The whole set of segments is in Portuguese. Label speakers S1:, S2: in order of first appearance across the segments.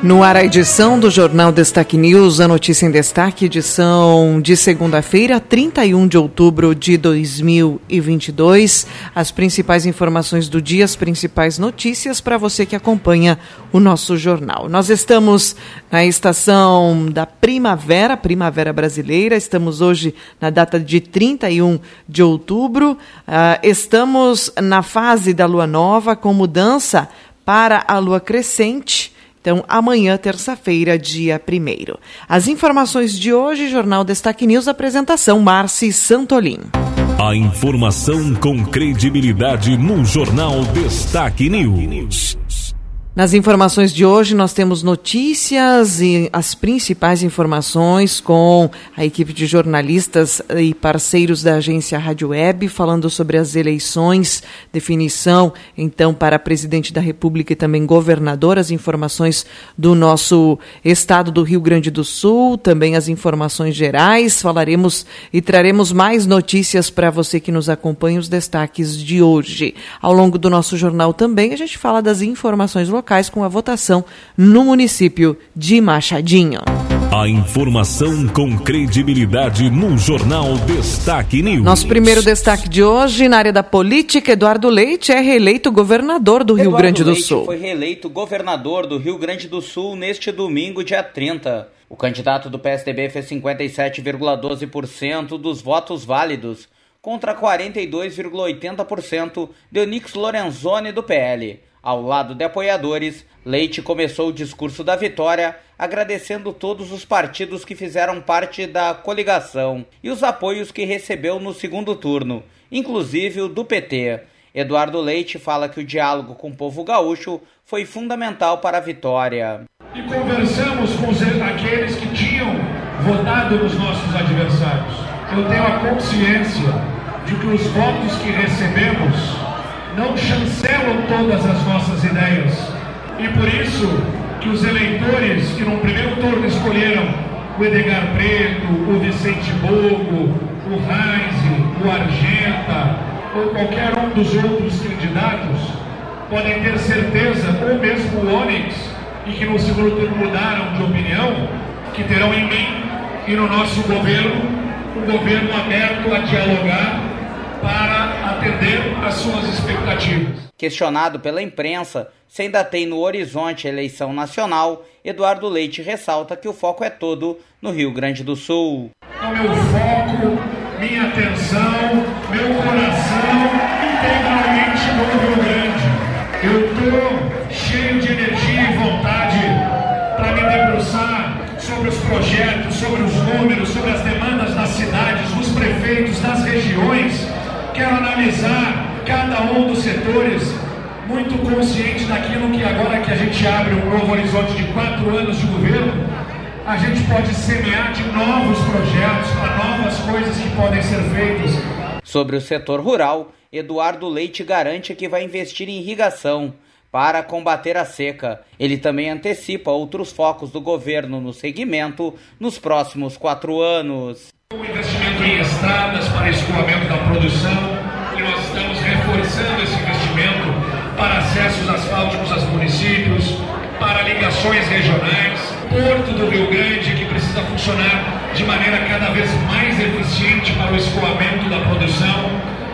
S1: No ar, a edição do Jornal Destaque News, a notícia em destaque, edição de segunda-feira, 31 de outubro de 2022. As principais informações do dia, as principais notícias para você que acompanha o nosso jornal. Nós estamos na estação da primavera, primavera brasileira, estamos hoje na data de 31 de outubro, uh, estamos na fase da lua nova com mudança para a lua crescente. Então, amanhã, terça-feira, dia 1. As informações de hoje, Jornal Destaque News, apresentação Marci Santolin.
S2: A informação com credibilidade no Jornal Destaque News.
S1: Nas informações de hoje, nós temos notícias e as principais informações com a equipe de jornalistas e parceiros da agência Rádio Web, falando sobre as eleições, definição, então, para presidente da República e também governador, as informações do nosso estado do Rio Grande do Sul, também as informações gerais. Falaremos e traremos mais notícias para você que nos acompanha, os destaques de hoje. Ao longo do nosso jornal também, a gente fala das informações locais locais com a votação no município de Machadinho.
S2: A informação com credibilidade no Jornal Destaque News.
S1: Nosso primeiro destaque de hoje na área da política, Eduardo Leite é reeleito governador do Rio Grande do
S3: Leite
S1: Sul.
S3: foi reeleito governador do Rio Grande do Sul neste domingo, dia 30. O candidato do PSDB fez 57,12% dos votos válidos, contra 42,80% de Onix Lorenzoni do PL. Ao lado de apoiadores, Leite começou o discurso da vitória agradecendo todos os partidos que fizeram parte da coligação e os apoios que recebeu no segundo turno, inclusive o do PT. Eduardo Leite fala que o diálogo com o povo gaúcho foi fundamental para a vitória.
S4: E conversamos com aqueles que tinham votado nos nossos adversários. Eu tenho a consciência de que os votos que recebemos não chancelam todas as nossas ideias. E por isso que os eleitores que no primeiro turno escolheram o Edgar Preto, o Vicente Bogo, o Reise, o Argenta ou qualquer um dos outros candidatos podem ter certeza, ou mesmo o Onyx, e que no segundo turno mudaram de opinião, que terão em mim e no nosso governo um governo aberto a dialogar para atender às suas expectativas.
S3: Questionado pela imprensa se ainda tem no horizonte a eleição nacional, Eduardo Leite ressalta que o foco é todo no Rio Grande do Sul.
S4: O meu foco, minha atenção, meu coração integralmente no Rio Grande. Eu estou cheio de energia e vontade para me debruçar sobre os projetos, sobre os números, sobre as demandas das cidades, dos prefeitos, das regiões quero analisar cada um dos setores, muito consciente daquilo que agora que a gente abre um novo horizonte de quatro anos de governo, a gente pode semear de novos projetos, novas coisas que podem ser feitas.
S3: Sobre o setor rural, Eduardo Leite garante que vai investir em irrigação para combater a seca. Ele também antecipa outros focos do governo no segmento nos próximos quatro anos.
S4: Estradas para escoamento da produção e nós estamos reforçando esse investimento para acessos asfálticos aos municípios, para ligações regionais, Porto do Rio Grande que precisa funcionar de maneira cada vez mais eficiente para o escoamento da produção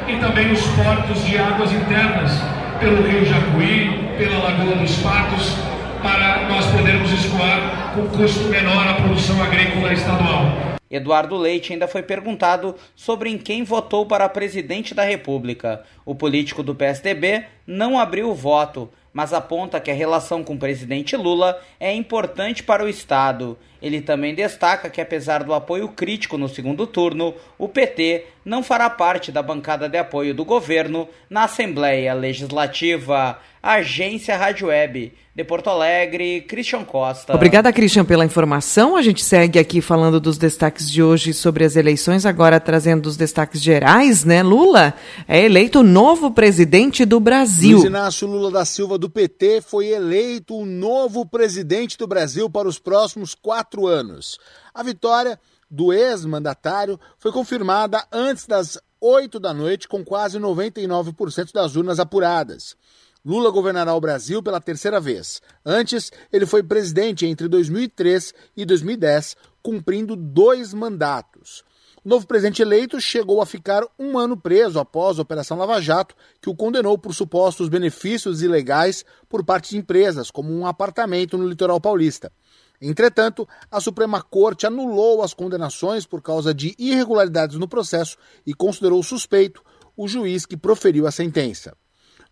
S4: e também os portos de águas internas pelo Rio Jacuí, pela Lagoa dos Patos, para nós podermos escoar com custo menor a produção agrícola estadual.
S3: Eduardo Leite ainda foi perguntado sobre em quem votou para presidente da República. O político do PSDB não abriu o voto, mas aponta que a relação com o presidente Lula é importante para o Estado. Ele também destaca que, apesar do apoio crítico no segundo turno, o PT não fará parte da bancada de apoio do governo na Assembleia Legislativa. Agência Rádio Web. De Porto Alegre, Christian Costa.
S1: Obrigada, Christian, pela informação. A gente segue aqui falando dos destaques de hoje sobre as eleições, agora trazendo os destaques gerais, né? Lula é eleito novo presidente do Brasil.
S5: Luiz Inácio Lula da Silva, do PT, foi eleito o novo presidente do Brasil para os próximos quatro anos. A vitória do ex-mandatário foi confirmada antes das 8 da noite, com quase 99% das urnas apuradas. Lula governará o Brasil pela terceira vez. Antes, ele foi presidente entre 2003 e 2010, cumprindo dois mandatos. O novo presidente eleito chegou a ficar um ano preso após a Operação Lava Jato, que o condenou por supostos benefícios ilegais por parte de empresas, como um apartamento no litoral paulista. Entretanto, a Suprema Corte anulou as condenações por causa de irregularidades no processo e considerou suspeito o juiz que proferiu a sentença.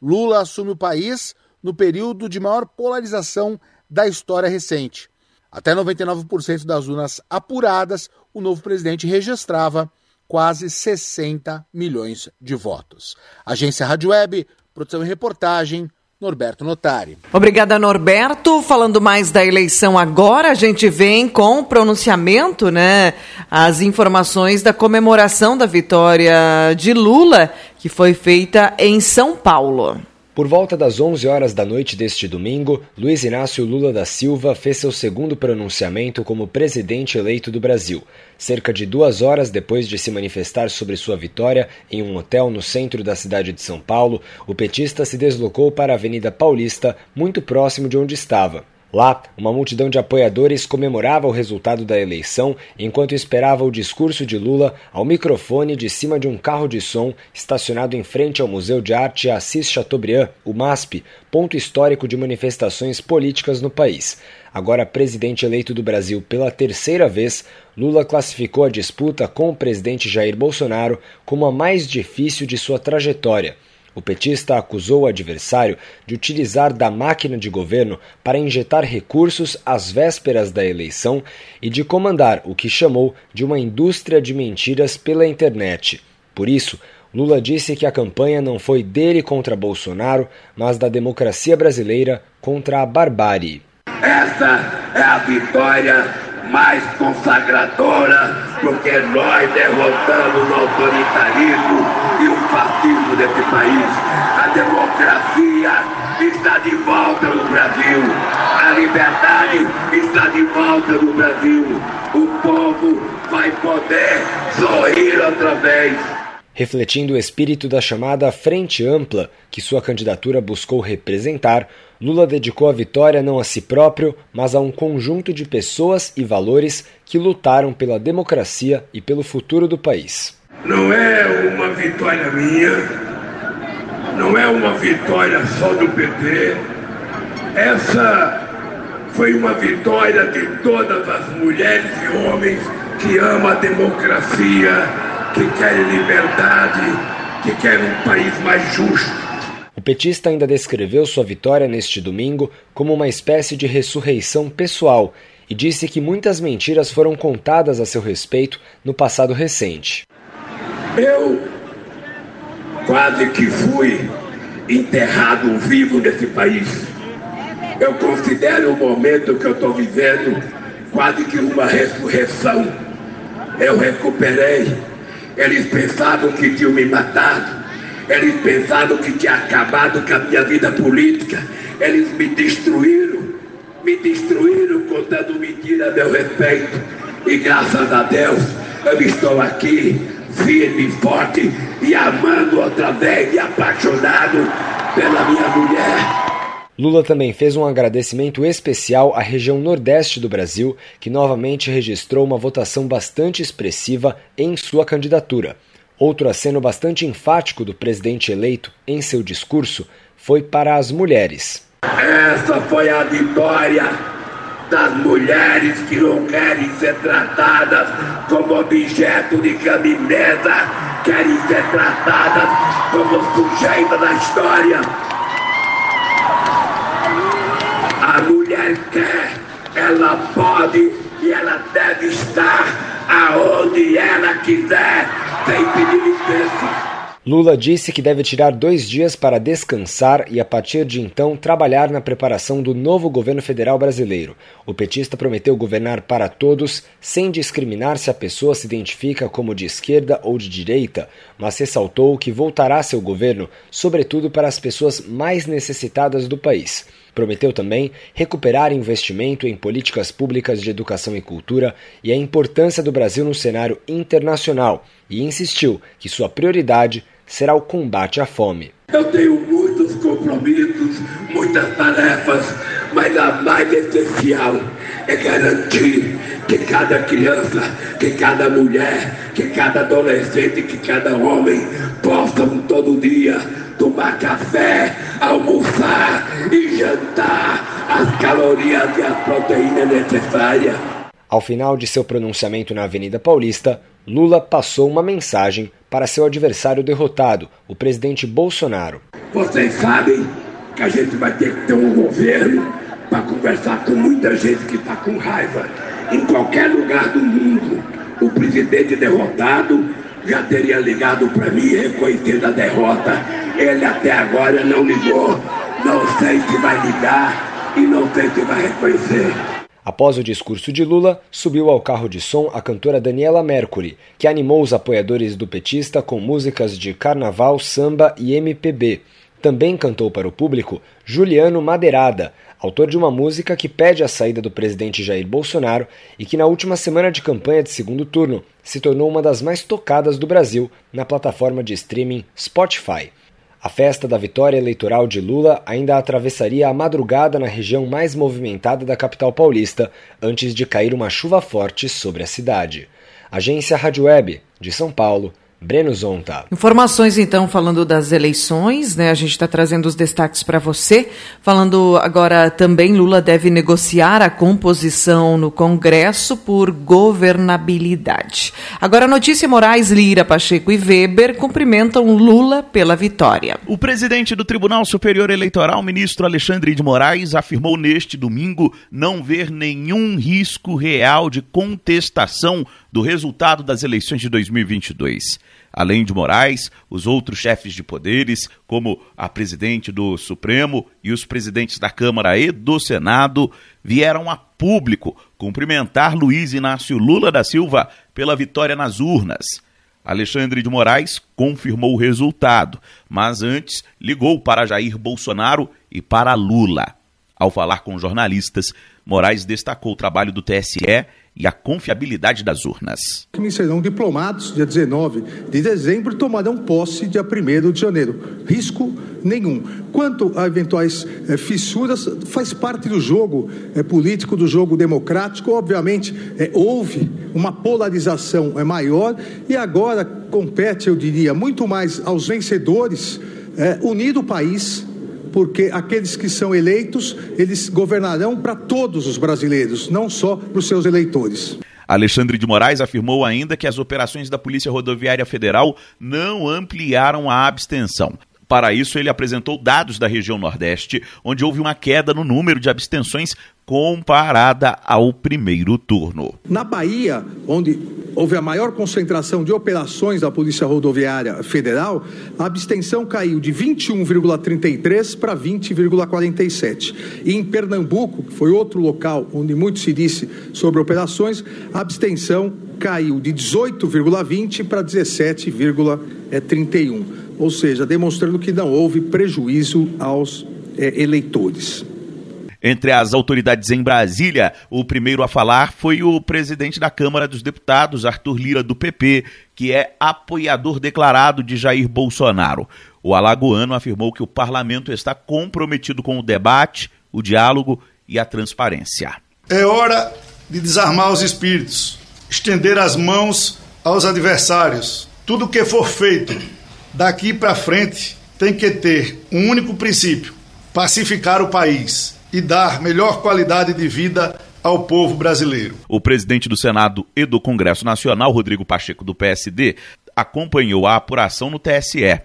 S5: Lula assume o país no período de maior polarização da história recente. Até 99% das urnas apuradas, o novo presidente registrava quase 60 milhões de votos. Agência Rádio Web, produção e reportagem, Norberto Notari.
S1: Obrigada, Norberto. Falando mais da eleição agora, a gente vem com o pronunciamento, né? As informações da comemoração da vitória de Lula, que foi feita em São Paulo.
S6: Por volta das 11 horas da noite deste domingo, Luiz Inácio Lula da Silva fez seu segundo pronunciamento como presidente eleito do Brasil. Cerca de duas horas depois de se manifestar sobre sua vitória em um hotel no centro da cidade de São Paulo, o petista se deslocou para a Avenida Paulista, muito próximo de onde estava. Lá, uma multidão de apoiadores comemorava o resultado da eleição enquanto esperava o discurso de Lula ao microfone de cima de um carro de som estacionado em frente ao Museu de Arte Assis Chateaubriand, o MASP, ponto histórico de manifestações políticas no país. Agora presidente eleito do Brasil pela terceira vez, Lula classificou a disputa com o presidente Jair Bolsonaro como a mais difícil de sua trajetória. O petista acusou o adversário de utilizar da máquina de governo para injetar recursos às vésperas da eleição e de comandar o que chamou de uma indústria de mentiras pela internet. Por isso, Lula disse que a campanha não foi dele contra Bolsonaro, mas da democracia brasileira contra a barbárie.
S7: Essa é a vitória mais consagradora, porque nós derrotamos o autoritarismo e o desse país. A democracia está de volta no Brasil. A liberdade está de volta no Brasil. O povo vai poder sorrir outra vez.
S6: Refletindo o espírito da chamada Frente Ampla, que sua candidatura buscou representar, Lula dedicou a vitória não a si próprio, mas a um conjunto de pessoas e valores que lutaram pela democracia e pelo futuro do país.
S7: Não é uma vitória minha, não é uma vitória só do PT. Essa foi uma vitória de todas as mulheres e homens que amam a democracia, que querem liberdade, que querem um país mais justo.
S6: O petista ainda descreveu sua vitória neste domingo como uma espécie de ressurreição pessoal e disse que muitas mentiras foram contadas a seu respeito no passado recente.
S7: Eu quase que fui enterrado vivo nesse país. Eu considero o momento que eu estou vivendo quase que uma ressurreição. Eu recuperei. Eles pensavam que tinham me matado. Eles pensaram que tinha acabado com a minha vida política. Eles me destruíram, me destruíram contando mentira a meu respeito. E graças a Deus eu estou aqui, firme e forte, e amando outra vez e apaixonado pela minha mulher.
S6: Lula também fez um agradecimento especial à região nordeste do Brasil, que novamente registrou uma votação bastante expressiva em sua candidatura. Outro aceno bastante enfático do presidente eleito em seu discurso foi para as mulheres.
S7: Essa foi a vitória das mulheres que não querem ser tratadas como objeto de caminhada, querem ser tratadas como sujeitas da história. A mulher quer, ela pode e ela deve estar aonde ela quiser, sem pedir licença.
S6: Lula disse que deve tirar dois dias para descansar e, a partir de então, trabalhar na preparação do novo governo federal brasileiro. O petista prometeu governar para todos, sem discriminar se a pessoa se identifica como de esquerda ou de direita, mas ressaltou que voltará seu governo, sobretudo para as pessoas mais necessitadas do país. Prometeu também recuperar investimento em políticas públicas de educação e cultura e a importância do Brasil no cenário internacional e insistiu que sua prioridade será o combate à fome.
S7: Eu tenho muitos compromissos, muitas tarefas, mas a mais essencial é garantir que cada criança, que cada mulher, que cada adolescente, que cada homem possam todo dia tomar café, almoçar e jantar as calorias e as proteínas necessárias.
S6: Ao final de seu pronunciamento na Avenida Paulista, Lula passou uma mensagem para seu adversário derrotado, o presidente Bolsonaro.
S7: Vocês sabem que a gente vai ter que ter um governo para conversar com muita gente que está com raiva. Em qualquer lugar do mundo, o presidente derrotado já teria ligado para mim reconhecendo a derrota. Ele até agora não ligou. Não sei se vai ligar e não sei se vai reconhecer.
S6: Após o discurso de Lula, subiu ao carro de som a cantora Daniela Mercury, que animou os apoiadores do petista com músicas de carnaval, samba e MPB. Também cantou para o público Juliano Madeirada, autor de uma música que pede a saída do presidente Jair Bolsonaro e que na última semana de campanha de segundo turno se tornou uma das mais tocadas do Brasil na plataforma de streaming Spotify. A festa da vitória eleitoral de Lula ainda atravessaria a madrugada na região mais movimentada da capital paulista, antes de cair uma chuva forte sobre a cidade. Agência Rádio Web, de São Paulo, Breno Zonta.
S1: Informações então falando das eleições, né? A gente está trazendo os destaques para você. Falando agora também, Lula deve negociar a composição no Congresso por governabilidade. Agora, a notícia: Moraes, Lira, Pacheco e Weber cumprimentam Lula pela vitória.
S8: O presidente do Tribunal Superior Eleitoral, ministro Alexandre de Moraes, afirmou neste domingo não ver nenhum risco real de contestação do resultado das eleições de 2022. Além de Moraes, os outros chefes de poderes, como a presidente do Supremo e os presidentes da Câmara e do Senado, vieram a público cumprimentar Luiz Inácio Lula da Silva pela vitória nas urnas. Alexandre de Moraes confirmou o resultado, mas antes ligou para Jair Bolsonaro e para Lula. Ao falar com jornalistas, Moraes destacou o trabalho do TSE e a confiabilidade das urnas.
S9: Que serão diplomados dia 19 de dezembro e tomarão posse dia 1 de janeiro. Risco nenhum. Quanto a eventuais é, fissuras, faz parte do jogo é, político, do jogo democrático. Obviamente, é, houve uma polarização é, maior e agora compete, eu diria, muito mais aos vencedores unir o país porque aqueles que são eleitos, eles governarão para todos os brasileiros, não só para os seus eleitores.
S8: Alexandre de Moraes afirmou ainda que as operações da Polícia Rodoviária Federal não ampliaram a abstenção. Para isso, ele apresentou dados da região Nordeste, onde houve uma queda no número de abstenções comparada ao primeiro turno.
S9: Na Bahia, onde houve a maior concentração de operações da Polícia Rodoviária Federal, a abstenção caiu de 21,33 para 20,47. E em Pernambuco, que foi outro local onde muito se disse sobre operações, a abstenção caiu de 18,20 para 17,31. Ou seja, demonstrando que não houve prejuízo aos é, eleitores.
S8: Entre as autoridades em Brasília, o primeiro a falar foi o presidente da Câmara dos Deputados, Arthur Lira, do PP, que é apoiador declarado de Jair Bolsonaro. O alagoano afirmou que o parlamento está comprometido com o debate, o diálogo e a transparência.
S10: É hora de desarmar os espíritos, estender as mãos aos adversários. Tudo que for feito daqui para frente tem que ter um único princípio: pacificar o país e dar melhor qualidade de vida ao povo brasileiro.
S8: O presidente do Senado e do Congresso Nacional, Rodrigo Pacheco, do PSD, acompanhou a apuração no TSE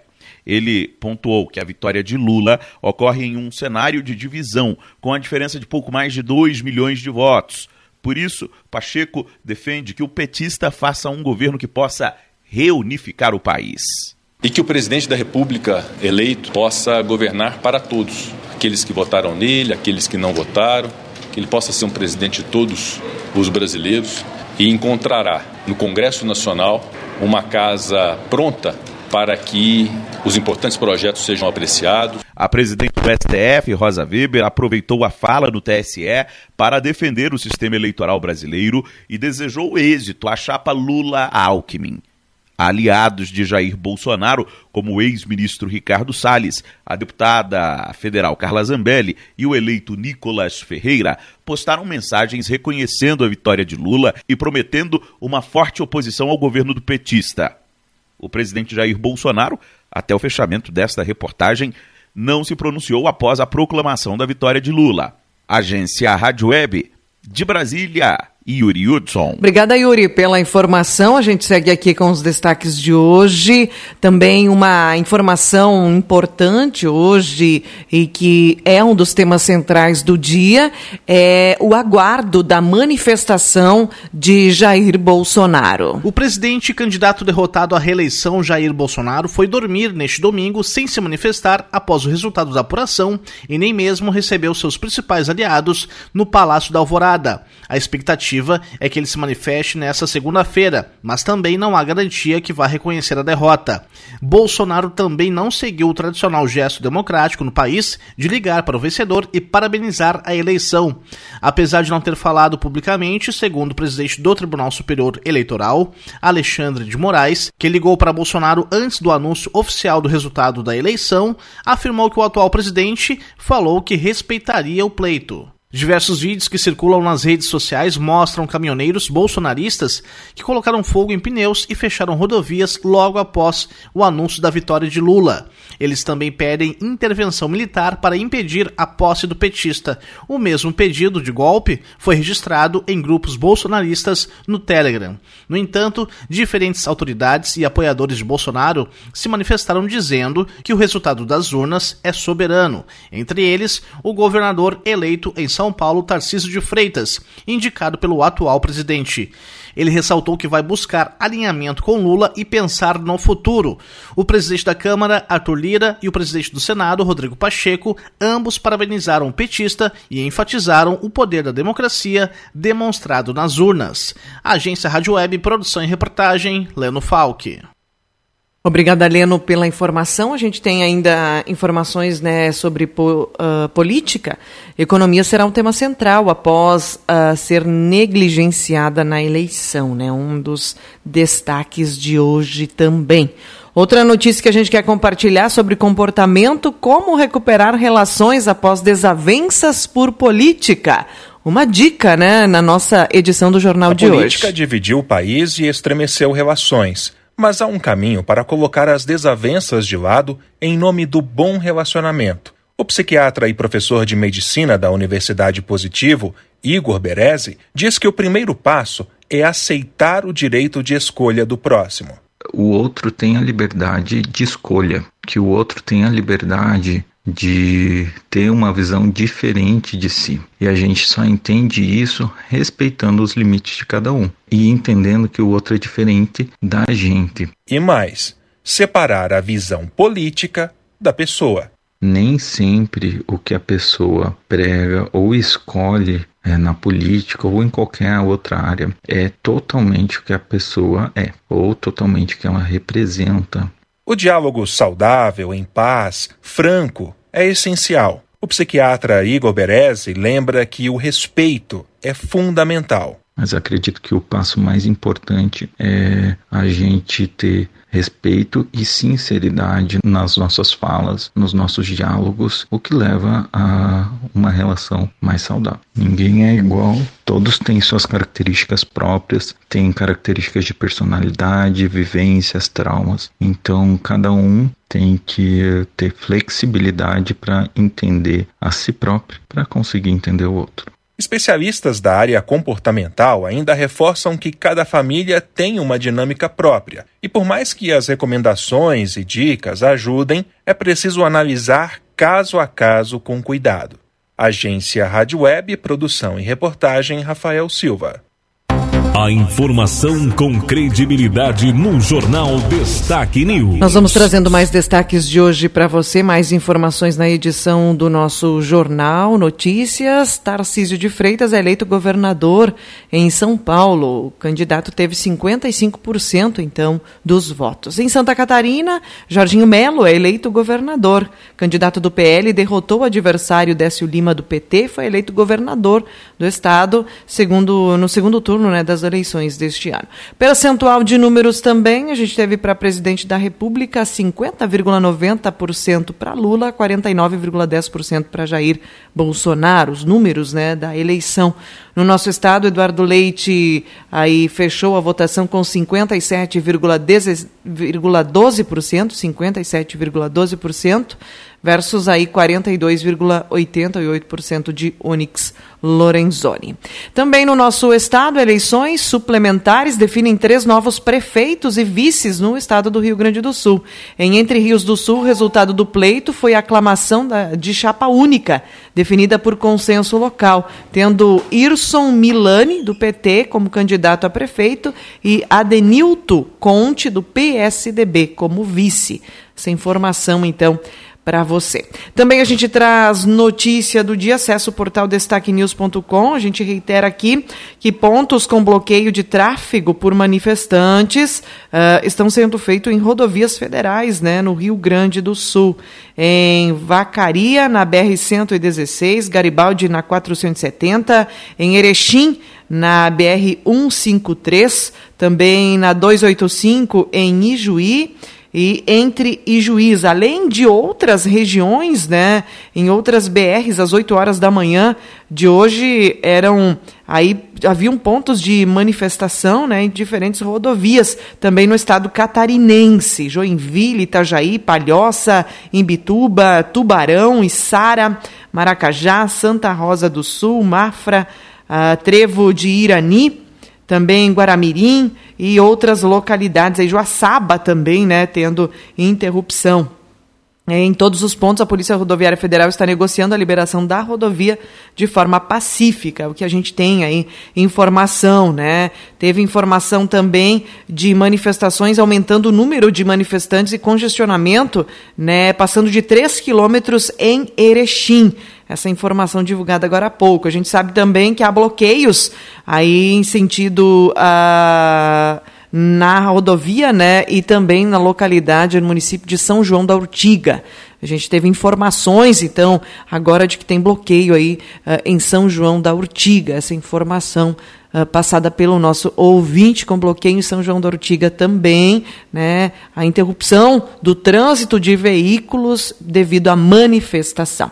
S8: Ele pontuou que a vitória de Lula ocorre em um cenário de divisão, com a diferença de pouco mais de 2 milhões de votos. Por isso, Pacheco defende que o petista faça um governo que possa reunificar o país.
S11: E que o presidente da República eleito possa governar para todos, aqueles que votaram nele, aqueles que não votaram, que ele possa ser um presidente de todos os brasileiros e encontrará no Congresso Nacional uma casa pronta para que os importantes projetos sejam apreciados.
S8: A presidente do STF, Rosa Weber, aproveitou a fala no TSE para defender o sistema eleitoral brasileiro e desejou êxito à chapa Lula-Alckmin. Aliados de Jair Bolsonaro, como o ex-ministro Ricardo Salles, a deputada federal Carla Zambelli e o eleito Nicolas Ferreira, postaram mensagens reconhecendo a vitória de Lula e prometendo uma forte oposição ao governo do petista. O presidente Jair Bolsonaro, até o fechamento desta reportagem, não se pronunciou após a proclamação da vitória de Lula. Agência Rádio Web de Brasília. Yuri Hudson.
S1: Obrigada, Yuri, pela informação. A gente segue aqui com os destaques de hoje. Também uma informação importante hoje e que é um dos temas centrais do dia é o aguardo da manifestação de Jair Bolsonaro.
S12: O presidente candidato derrotado à reeleição, Jair Bolsonaro, foi dormir neste domingo sem se manifestar após o resultado da apuração e nem mesmo recebeu seus principais aliados no Palácio da Alvorada. A expectativa expectativa é que ele se manifeste nesta segunda-feira, mas também não há garantia que vá reconhecer a derrota. Bolsonaro também não seguiu o tradicional gesto democrático no país de ligar para o vencedor e parabenizar a eleição. Apesar de não ter falado publicamente, segundo o presidente do Tribunal Superior Eleitoral, Alexandre de Moraes, que ligou para Bolsonaro antes do anúncio oficial do resultado da eleição, afirmou que o atual presidente falou que respeitaria o pleito. Diversos vídeos que circulam nas redes sociais mostram caminhoneiros bolsonaristas que colocaram fogo em pneus e fecharam rodovias logo após o anúncio da vitória de Lula. Eles também pedem intervenção militar para impedir a posse do petista. O mesmo pedido de golpe foi registrado em grupos bolsonaristas no Telegram. No entanto, diferentes autoridades e apoiadores de Bolsonaro se manifestaram dizendo que o resultado das urnas é soberano, entre eles o governador eleito em são Paulo, Tarcísio de Freitas, indicado pelo atual presidente. Ele ressaltou que vai buscar alinhamento com Lula e pensar no futuro. O presidente da Câmara, Arthur Lira, e o presidente do Senado, Rodrigo Pacheco, ambos parabenizaram o petista e enfatizaram o poder da democracia demonstrado nas urnas. Agência Rádio Web, produção e reportagem, Leno Falck.
S1: Obrigada, Leno, pela informação. A gente tem ainda informações né, sobre po, uh, política. Economia será um tema central após uh, ser negligenciada na eleição, né? Um dos destaques de hoje também. Outra notícia que a gente quer compartilhar sobre comportamento, como recuperar relações após desavenças por política. Uma dica, né, na nossa edição do Jornal
S13: a
S1: de hoje.
S13: A política dividiu o país e estremeceu relações. Mas há um caminho para colocar as desavenças de lado em nome do bom relacionamento. O psiquiatra e professor de medicina da Universidade Positivo, Igor Berezi, diz que o primeiro passo é aceitar o direito de escolha do próximo.
S14: O outro tem a liberdade de escolha, que o outro tem a liberdade de ter uma visão diferente de si. E a gente só entende isso respeitando os limites de cada um e entendendo que o outro é diferente da gente.
S13: E mais, separar a visão política da pessoa.
S14: Nem sempre o que a pessoa prega ou escolhe é, na política ou em qualquer outra área é totalmente o que a pessoa é ou totalmente o que ela representa.
S13: O diálogo saudável, em paz, franco, é essencial. O psiquiatra Igor Berezi lembra que o respeito é fundamental.
S14: Mas acredito que o passo mais importante é a gente ter respeito e sinceridade nas nossas falas, nos nossos diálogos, o que leva a uma relação mais saudável. Ninguém é igual, todos têm suas características próprias, têm características de personalidade, vivências, traumas. Então, cada um tem que ter flexibilidade para entender a si próprio, para conseguir entender o outro.
S13: Especialistas da área comportamental ainda reforçam que cada família tem uma dinâmica própria, e por mais que as recomendações e dicas ajudem, é preciso analisar caso a caso com cuidado. Agência Rádio Web, produção e reportagem Rafael Silva.
S2: A informação com credibilidade no Jornal Destaque News.
S1: Nós vamos trazendo mais destaques de hoje para você, mais informações na edição do nosso Jornal Notícias. Tarcísio de Freitas é eleito governador em São Paulo. O candidato teve 55%, então, dos votos. Em Santa Catarina, Jorginho Melo é eleito governador. Candidato do PL derrotou o adversário Décio Lima do PT, foi eleito governador do estado, segundo no segundo turno né, das eleições deste ano. Percentual de números também, a gente teve para presidente da República 50,90% para Lula, 49,10% para Jair Bolsonaro, os números né, da eleição. No nosso estado, Eduardo Leite aí fechou a votação com 57,12%, 57,12% versus aí 42,88% de Onyx Lorenzoni. Também no nosso estado, eleições suplementares definem três novos prefeitos e vices no estado do Rio Grande do Sul. Em Entre Rios do Sul, o resultado do pleito foi a aclamação da, de chapa única, definida por consenso local, tendo Irson Milani, do PT, como candidato a prefeito, e Adenilto Conte, do PSDB, como vice. Essa informação, então, para você. Também a gente traz notícia do dia, acesso o portal destaquenews.com. A gente reitera aqui que pontos com bloqueio de tráfego por manifestantes uh, estão sendo feitos em rodovias federais, né, no Rio Grande do Sul. Em Vacaria, na BR-116, Garibaldi, na 470, em Erechim, na BR-153, também na 285, em Ijuí e entre Ijuís, além de outras regiões, né, em outras BRs, às 8 horas da manhã de hoje eram aí haviam pontos de manifestação, né, em diferentes rodovias, também no estado catarinense, Joinville, Itajaí, Palhoça, Imbituba, Tubarão, Içara, Maracajá, Santa Rosa do Sul, Mafra, uh, Trevo de Irani, também Guaramirim e outras localidades, aí Joaçaba também, né, tendo interrupção. Em todos os pontos, a Polícia Rodoviária Federal está negociando a liberação da rodovia de forma pacífica, o que a gente tem aí informação, né? Teve informação também de manifestações aumentando o número de manifestantes e congestionamento, né? Passando de 3 quilômetros em Erechim essa informação divulgada agora há pouco. A gente sabe também que há bloqueios aí em sentido uh, na rodovia, né, e também na localidade, no município de São João da Urtiga. A gente teve informações, então, agora de que tem bloqueio aí uh, em São João da Urtiga. Essa informação uh, passada pelo nosso ouvinte com bloqueio em São João da Ortiga também, né? A interrupção do trânsito de veículos devido à manifestação.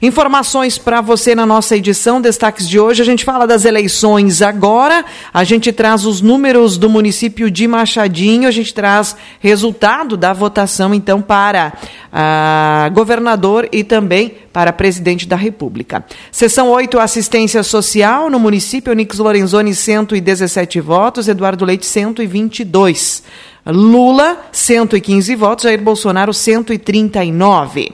S1: Informações para você na nossa edição, destaques de hoje. A gente fala das eleições agora, a gente traz os números do município de Machadinho, a gente traz resultado da votação, então, para uh, governador e também para presidente da República. Seção 8, assistência social no município, Nix Lorenzoni, 117 votos, Eduardo Leite, 122. Lula, 115 votos, Jair Bolsonaro, 139.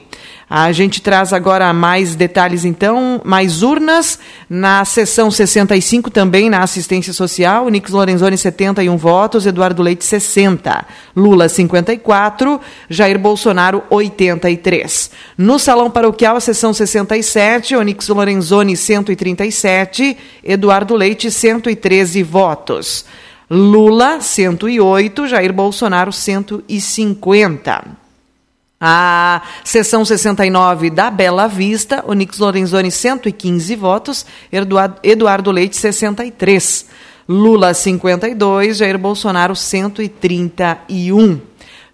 S1: A gente traz agora mais detalhes, então, mais urnas. Na sessão 65, também na assistência social, Nix Lorenzoni, 71 votos, Eduardo Leite, 60. Lula, 54, Jair Bolsonaro, 83. No salão paroquial, a sessão 67, Onix Lorenzoni, 137, Eduardo Leite, 113 votos. Lula, 108, Jair Bolsonaro, 150. A sessão 69 da Bela Vista, Onix Lorenzoni 115 votos, Eduardo Leite 63, Lula 52, Jair Bolsonaro 131.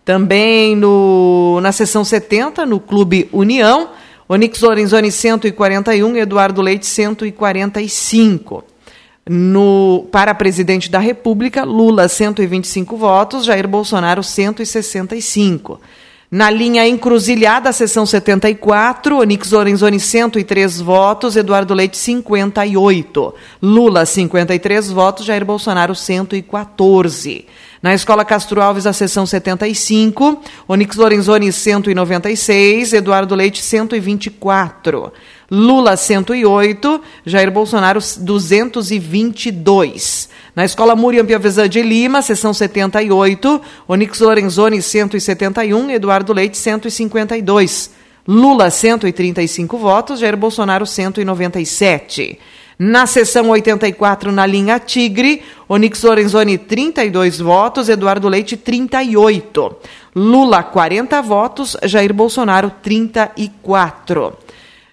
S1: Também no, na sessão 70, no Clube União, Onix Lorenzoni 141, Eduardo Leite 145. No, para presidente da República, Lula 125 votos, Jair Bolsonaro 165. Na linha encruzilhada, sessão 74, Onix Lorenzoni 103 votos, Eduardo Leite 58. Lula 53 votos, Jair Bolsonaro 114. Na Escola Castro Alves, a sessão 75, Onix Lorenzoni 196, Eduardo Leite 124. Lula 108, Jair Bolsonaro 222. Na Escola Muriam Piavezan de Lima, sessão 78, Onix Lorenzoni 171, Eduardo Leite 152. Lula 135 votos, Jair Bolsonaro 197. Na sessão 84, na linha Tigre, Onix Lorenzoni 32 votos, Eduardo Leite 38. Lula 40 votos, Jair Bolsonaro 34.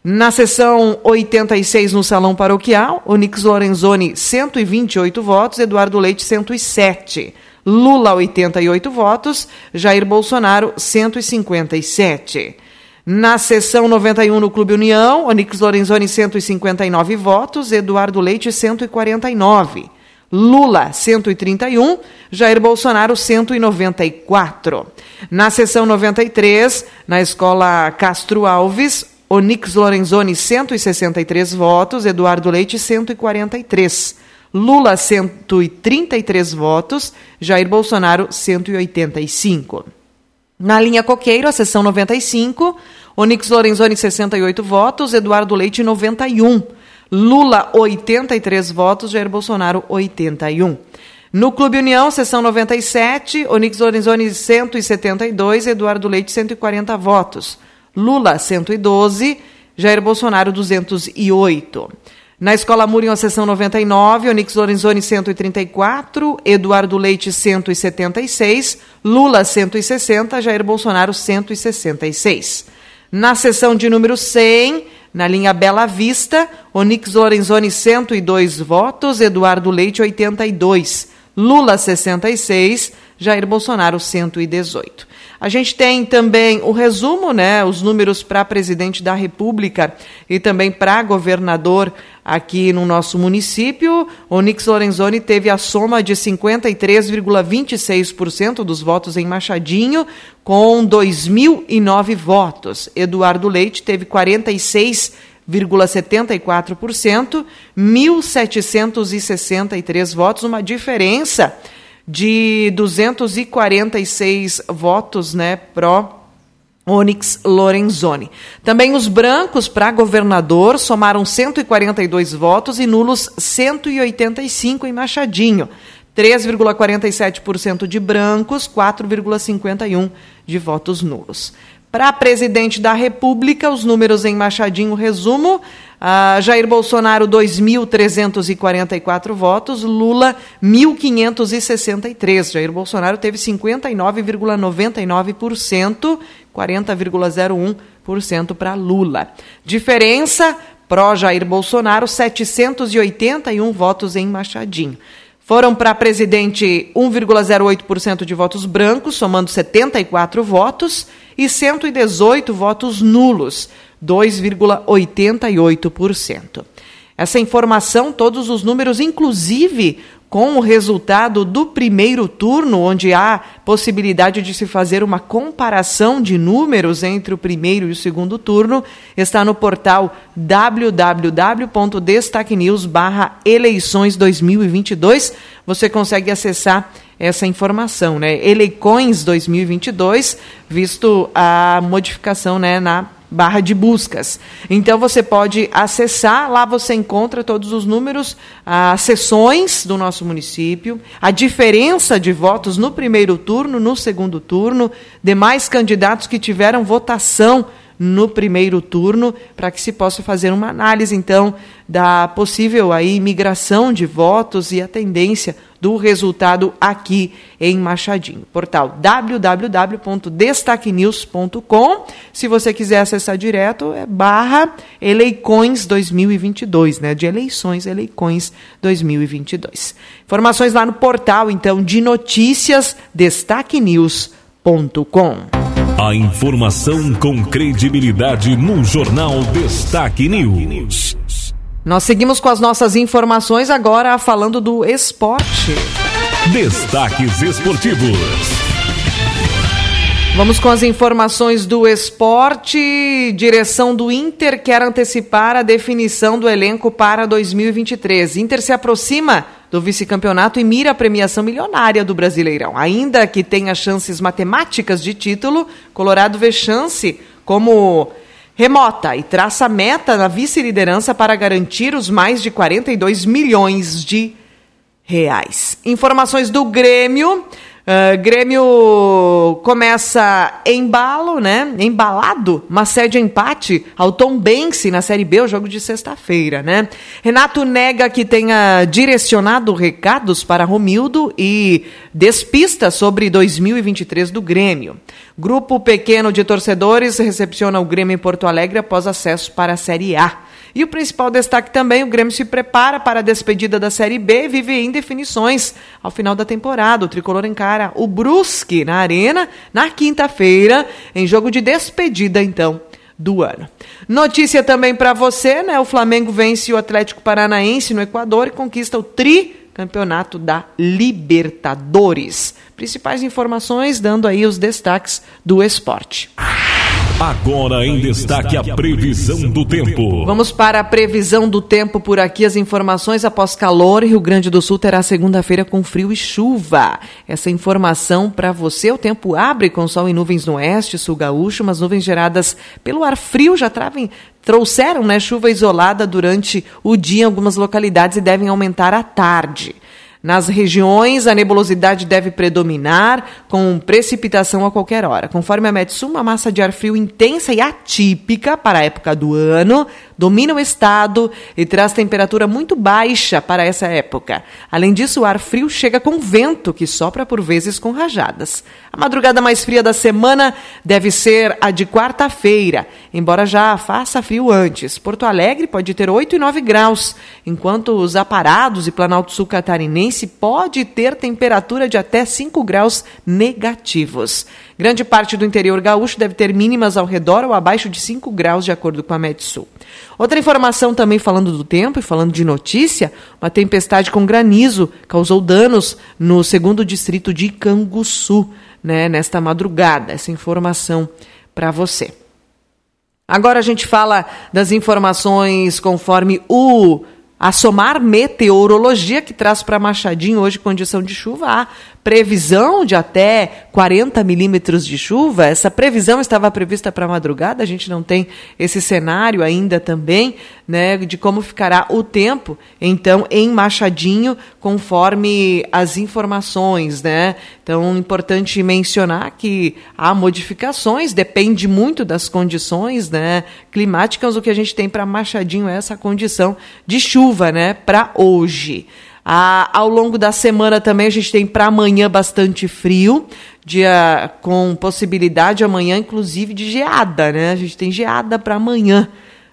S1: Na sessão 86, no Salão Paroquial, Onix Lorenzoni, 128 votos, Eduardo Leite, 107. Lula, 88 votos, Jair Bolsonaro, 157. Na sessão 91, no Clube União, Onix Lorenzoni, 159 votos, Eduardo Leite, 149. Lula, 131, Jair Bolsonaro, 194. Na sessão 93, na Escola Castro Alves, Onix Lorenzoni, 163 votos. Eduardo Leite, 143. Lula, 133 votos. Jair Bolsonaro, 185. Na linha Coqueiro, a sessão 95. Onix Lorenzoni, 68 votos. Eduardo Leite, 91. Lula, 83 votos. Jair Bolsonaro, 81. No Clube União, sessão 97, Onix Lorenzoni 172, Eduardo Leite 140 votos. Lula 112, Jair Bolsonaro 208. Na Escola Múrio, a sessão 99, Onix Lorenzoni 134, Eduardo Leite 176, Lula 160, Jair Bolsonaro 166. Na sessão de número 100, na linha Bela Vista, Onix Lorenzoni 102 votos, Eduardo Leite 82, Lula 66, Jair Bolsonaro 118. A gente tem também o resumo, né, os números para presidente da República e também para governador aqui no nosso município. Onix Lorenzoni teve a soma de 53,26% dos votos em Machadinho, com 2.009 votos. Eduardo Leite teve 46,74%, 1.763 votos, uma diferença de 246 votos, né, pró Onyx Lorenzoni. Também os brancos para governador somaram 142 votos e nulos 185 em Machadinho. 3,47% de brancos, 4,51% de votos nulos. Para presidente da República, os números em Machadinho, resumo: Uh, Jair Bolsonaro, 2.344 votos, Lula, 1.563. Jair Bolsonaro teve 59,99%, 40,01% para Lula. Diferença, pró-Jair Bolsonaro, 781 votos em Machadinho. Foram para presidente 1,08% de votos brancos, somando 74 votos, e 118 votos nulos 2,88%. Essa informação, todos os números, inclusive com o resultado do primeiro turno, onde há possibilidade de se fazer uma comparação de números entre o primeiro e o segundo turno, está no portal www.destaquenews/eleições 2022. Você consegue acessar essa informação, né? Eleições 2022, visto a modificação, né, na barra de buscas. Então você pode acessar, lá você encontra todos os números, as sessões do nosso município, a diferença de votos no primeiro turno, no segundo turno, demais candidatos que tiveram votação no primeiro turno, para que se possa fazer uma análise, então, da possível aí migração de votos e a tendência do resultado aqui em Machadinho. Portal www.destaquenews.com. Se você quiser acessar direto, é barra Eleicões 2022, né? De eleições, Eleicões 2022. Informações lá no portal, então, de notícias destaquenews.com.
S2: A informação com credibilidade no Jornal Destaque News.
S1: Nós seguimos com as nossas informações agora falando do esporte.
S2: Destaques esportivos.
S1: Vamos com as informações do esporte. Direção do Inter quer antecipar a definição do elenco para 2023. Inter se aproxima do vice-campeonato e mira a premiação milionária do Brasileirão. Ainda que tenha chances matemáticas de título, Colorado vê chance como remota e traça meta na vice-liderança para garantir os mais de 42 milhões de reais. Informações do Grêmio. Uh, Grêmio começa embalo, né? Embalado, uma sede empate ao Tom Bense na Série B, o jogo de sexta-feira, né? Renato nega que tenha direcionado recados para Romildo e despista sobre 2023 do Grêmio. Grupo pequeno de torcedores recepciona o Grêmio em Porto Alegre após acesso para a Série A. E o principal destaque também, o Grêmio se prepara para a despedida da Série B e vive indefinições ao final da temporada. O tricolor encara o Brusque na Arena na quinta-feira, em jogo de despedida, então, do ano. Notícia também para você, né? O Flamengo vence o Atlético Paranaense no Equador e conquista o tri campeonato da Libertadores. Principais informações dando aí os destaques do esporte.
S2: Agora em destaque a previsão do tempo.
S1: Vamos para a previsão do tempo por aqui. As informações após calor. Rio Grande do Sul terá segunda-feira com frio e chuva. Essa informação para você. O tempo abre com sol e nuvens no oeste, sul gaúcho, mas nuvens geradas pelo ar frio já travem, trouxeram né, chuva isolada durante o dia em algumas localidades e devem aumentar à tarde. Nas regiões, a nebulosidade deve predominar, com precipitação a qualquer hora. Conforme a Metsu, uma massa de ar frio intensa e atípica para a época do ano domina o estado e traz temperatura muito baixa para essa época. Além disso, o ar frio chega com vento, que sopra por vezes com rajadas. A madrugada mais fria da semana deve ser a de quarta-feira, embora já faça frio antes. Porto Alegre pode ter 8 e 9 graus, enquanto os aparados e Planalto Sul Catarinense pode ter temperatura de até 5 graus negativos. Grande parte do interior gaúcho deve ter mínimas ao redor ou abaixo de 5 graus, de acordo com a Metsul. Outra informação também falando do tempo e falando de notícia, uma tempestade com granizo causou danos no segundo distrito de Canguçu, né, nesta madrugada. Essa informação para você. Agora a gente fala das informações conforme o a Somar Meteorologia, que traz para Machadinho hoje condição de chuva. Há previsão de até 40 milímetros de chuva. Essa previsão estava prevista para a madrugada, a gente não tem esse cenário ainda também, né, de como ficará o tempo, então, em Machadinho, conforme as informações, né? Então, importante mencionar que há modificações, depende muito das condições, né, climáticas. O que a gente tem para Machadinho é essa condição de chuva, né, para hoje. Ah, ao longo da semana também a gente tem para amanhã bastante frio, dia com possibilidade amanhã, inclusive, de geada, né? A gente tem geada para amanhã.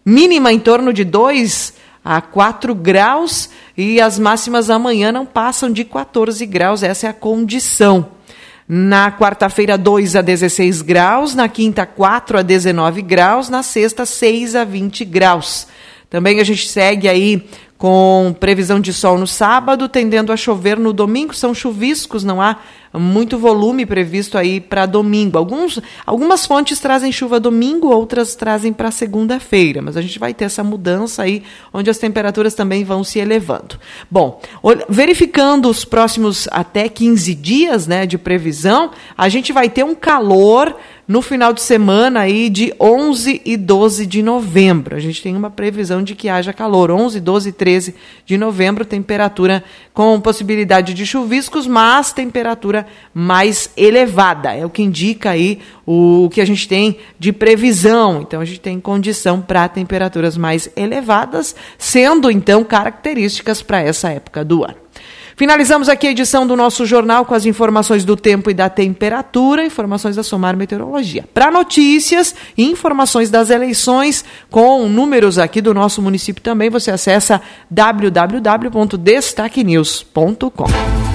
S1: Mínima em torno de 2 a 4 graus e as máximas amanhã não passam de 14 graus, essa é a condição. Na quarta-feira, 2 a 16 graus, na quinta, 4 a 19 graus, na sexta, 6 a 20 graus. Também a gente segue aí com previsão de sol no sábado, tendendo a chover no domingo. São chuviscos, não há muito volume previsto aí para domingo. Alguns, algumas fontes trazem chuva domingo, outras trazem para segunda-feira, mas a gente vai ter essa mudança aí, onde as temperaturas também vão se elevando. Bom, verificando os próximos até 15 dias né, de previsão, a gente vai ter um calor no final de semana aí de 11 e 12 de novembro. A gente tem uma previsão de que haja calor. 11, 12 e 13 de novembro, temperatura com possibilidade de chuviscos, mas temperatura mais elevada. É o que indica aí o que a gente tem de previsão. Então a gente tem condição para temperaturas mais elevadas, sendo então características para essa época do ano. Finalizamos aqui a edição do nosso jornal com as informações do tempo e da temperatura, informações da Somar Meteorologia. Para notícias e informações das eleições, com números aqui do nosso município também, você acessa www.destaquenews.com.